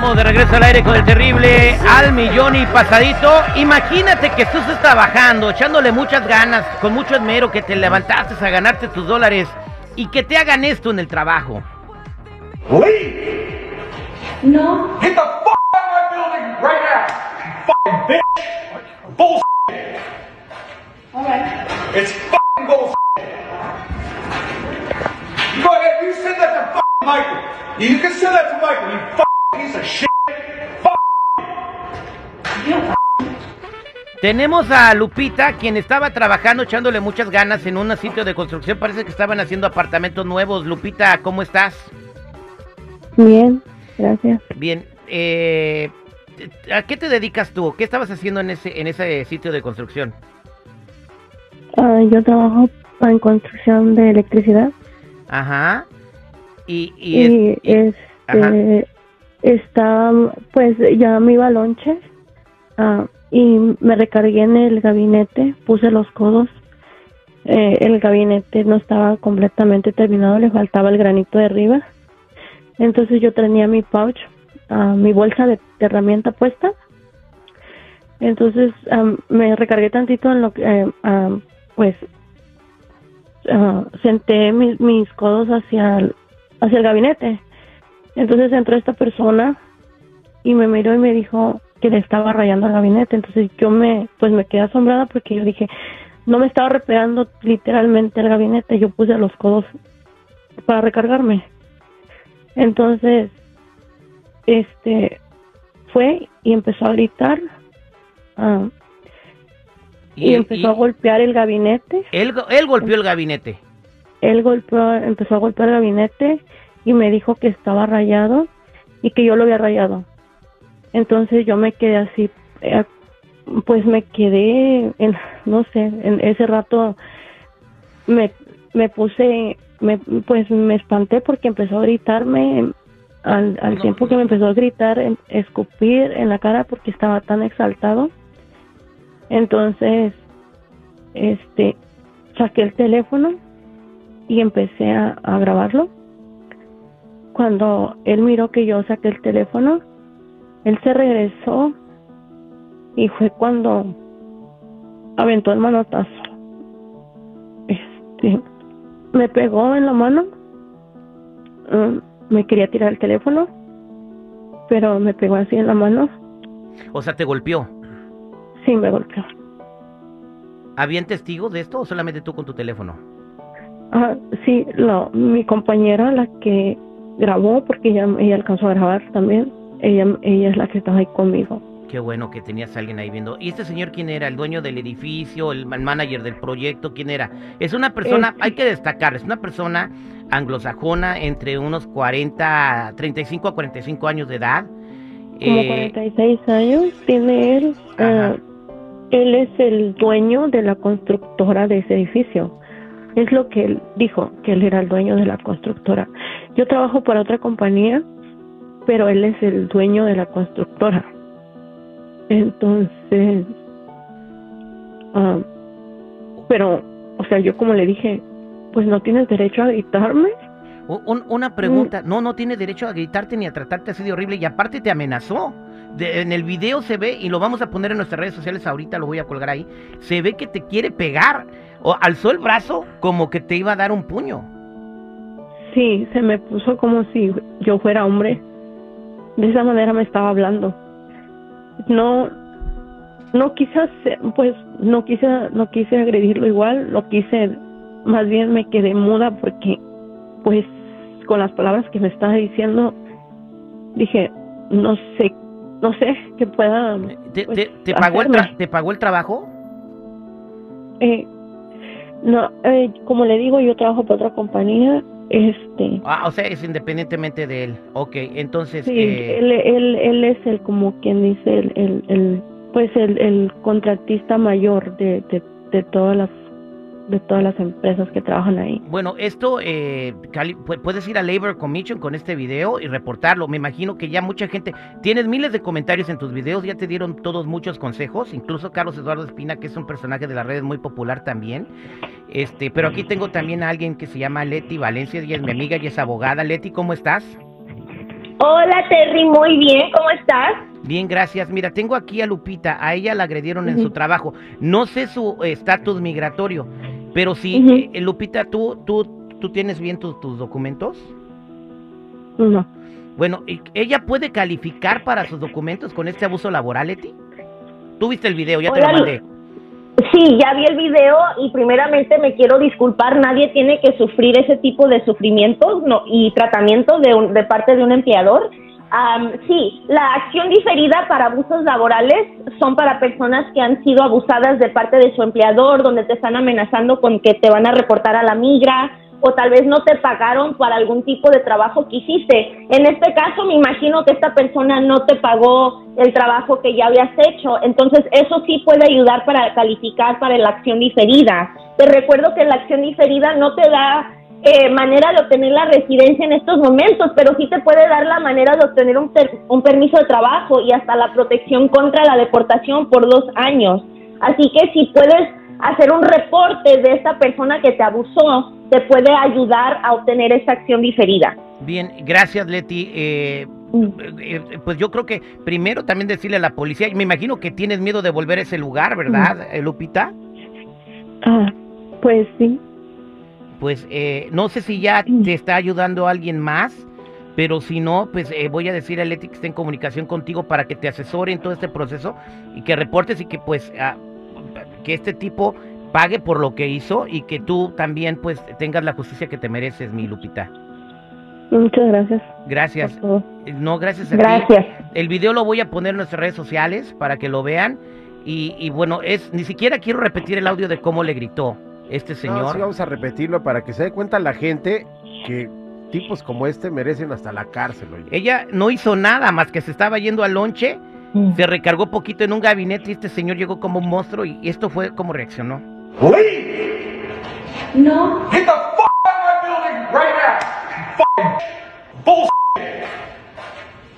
Estamos de regreso al aire con el terrible al millón y pasadito. Imagínate que tú estés trabajando, echándole muchas ganas, con mucho esmero, que te levantaste a ganarte tus dólares y que te hagan esto en el trabajo. Leave! No. Get the fuck out of my building right now! You fucking bitch! Bullshit! All right. It's fucking bullshit! You go ahead, you send that to fucking Michael. You can send that to Michael, you Tenemos a Lupita, quien estaba trabajando, echándole muchas ganas en un sitio de construcción. Parece que estaban haciendo apartamentos nuevos. Lupita, ¿cómo estás? Bien, gracias. Bien. Eh, ¿A qué te dedicas tú? ¿Qué estabas haciendo en ese, en ese sitio de construcción? Ah, yo trabajo en construcción de electricidad Ajá. Y, y, y, es- y- ajá. está pues ya me iba a lonche ah, y me recargué en el gabinete, puse los codos. Eh, el gabinete no estaba completamente terminado, le faltaba el granito de arriba. Entonces yo tenía mi pouch, ah, mi bolsa de, herramienta puesta. Entonces am, me recargué tantito en lo que, eh, am, pues, ah, senté mis, mis codos hacia el, hacia el gabinete. Entonces entró esta persona y me miró y me dijo que le estaba rayando el gabinete. Entonces yo me, pues me quedé asombrada porque yo dije, no me estaba repegando literalmente el gabinete, yo puse los codos para recargarme. Entonces, este, fue y empezó a gritar ah, y, empezó a golpear el gabinete. él, él golpeó el gabinete. Él golpeó, empezó a golpear el gabinete y me dijo que estaba rayado y que yo lo había rayado. Entonces yo me quedé así, eh, pues me quedé, en, no sé, en ese rato me, me puse, me, pues me espanté porque empezó a gritarme al, al No. tiempo que me empezó a gritar, em- escupir en la cara porque estaba tan exaltado. Entonces, este, saqué el teléfono y empecé a, a grabarlo. Cuando él miró que yo saqué el teléfono, él se regresó y fue cuando aventó el manotazo. Este, me pegó en la mano, mm, me quería tirar el teléfono, pero me pegó así en la mano, O sea, te golpeó. sí me golpeó. ¿Habían testigos de esto o solamente tú con tu teléfono? Ah, sí, lo, mi compañera, la que grabó, porque ella, ella alcanzó a grabar también, ella, ella es la que estaba ahí conmigo. Qué bueno que tenías a alguien ahí viendo. ¿Y este señor quién era? ¿El dueño del edificio? ¿El man- manager del proyecto? ¿Quién era? Es una persona, Este- hay que destacar, es una persona anglosajona entre unos 40, 35 a 45 años de edad. Como Eh, 46 años tiene él. Ah, él es el dueño de la constructora de ese edificio. Es lo que él dijo, que él era el dueño de la constructora. Yo trabajo para otra compañía, pero él es el dueño de la constructora. Entonces, ah, pero, o sea, yo como le dije, pues no tienes derecho a gritarme. un- una pregunta, no, no tiene derecho a gritarte ni a tratarte así de horrible y aparte te amenazó. De- en el video se ve, y lo vamos a poner en nuestras redes sociales ahorita, lo voy a colgar ahí, se ve que te quiere pegar. O alzó el brazo como que te iba a dar un puño. Sí, se me puso como si yo fuera hombre. De esa manera me estaba hablando. No, no quise, hacer- pues, no quise, no quise agredirlo igual, lo quise, más bien me quedé muda porque, pues, con las palabras que me estaba diciendo, dije, no sé, no sé qué pueda. ¿Te, pues, te- te pagó, el tra-. ¿Te pagó el trabajo? Eh, no, eh, como le digo, yo trabajo para otra compañía, este. Ah, o sea, es independientemente de él. Ok, entonces... Sí, eh, él, él, él es el, como quien dice, el, el, el- pues el, el contratista mayor de, de, de todas las de todas las empresas que trabajan ahí. Bueno, esto, eh, puedes ir a Labor Commission con este video y reportarlo. Me imagino que ya mucha gente, tienes miles de comentarios en tus videos, ya te dieron todos muchos consejos, incluso Carlos Eduardo Espina, que es un personaje de las redes muy popular también. Este, pero aquí tengo también a alguien que se llama Leti Valencia, ella es mi amiga y es abogada. Leti, ¿cómo estás? Hola Terry, muy bien, ¿cómo estás? Bien, gracias. Mira, tengo aquí a Lupita. A ella la agredieron en su trabajo. No sé su eh, estatus migratorio, pero si, Ujú. eh, Lupita, ¿tú, tú, ¿tú tienes bien tus- tus documentos? No. Bueno, ¿y ¿ella puede calificar para sus documentos con este abuso laboral, Leti? Tú viste el video, ya te lo mandé. Sí, ya vi el video y primeramente me quiero disculpar, nadie tiene que sufrir ese tipo de sufrimientos no, y tratamiento de, un- de parte de un empleador. Am, sí, la acción diferida para abusos laborales son para personas que han sido abusadas de parte de su empleador, donde te están amenazando con que te van a reportar a la migra o tal vez no te pagaron para algún tipo de trabajo que hiciste. En este caso, me imagino que esta persona no te pagó el trabajo que ya habías hecho, entonces eso sí puede ayudar para calificar para la acción diferida. Te recuerdo que la acción diferida no te da eh, manera de obtener la residencia en estos momentos, pero sí te puede dar la manera de obtener un, per- un permiso de trabajo y hasta la protección contra la deportación por dos años. Así que si puedes hacer un reporte de esta persona que te abusó, te puede ayudar a obtener esa acción diferida. Bien, gracias, Leti. Eh, eh, eh, pues yo creo que primero también decirle a la policía, me imagino que tienes miedo de volver a ese lugar, ¿verdad, eh, Lupita? Ah, pues sí. Pues eh, no sé si ya te está ayudando alguien más, pero si no, pues eh, voy a decir a Leti que esté en comunicación contigo para que te asesore en todo este proceso y que reportes y que pues ah, que este tipo pague por lo que hizo y que tú también pues tengas la justicia que te mereces, mi Lupita. Muchas gracias Gracias. Eh, No, gracias a ti. Gracias. El video lo voy a poner en nuestras redes sociales para que lo vean. Y, y bueno, es ni siquiera quiero repetir el audio de cómo le gritó este No, señor. sí, vamos a repetirlo para que se dé cuenta la gente que tipos como este merecen hasta la cárcel. oye. Ella no hizo nada más que se estaba yendo al lonche, se recargó poquito en un gabinete y este señor llegó como un monstruo y esto fue como reaccionó. Leave! No. Get the fuck out of my building right now! Fucking bullshit!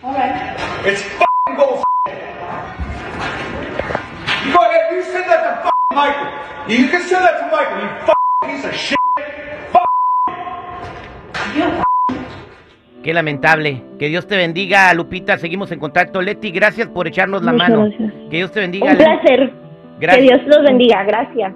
All right. It's fucking bullshit! You go ahead, you send that to fucking Michael. You can send that to Michael, you fucking piece of shit! Fuck! You Qué lamentable. Que Dios te bendiga, Lupita. Seguimos en contacto. Leti, gracias por echarnos la Muchas mano. gracias. Que Dios te bendiga. Un Leti. placer. Gracias. Que Dios los bendiga. Gracias.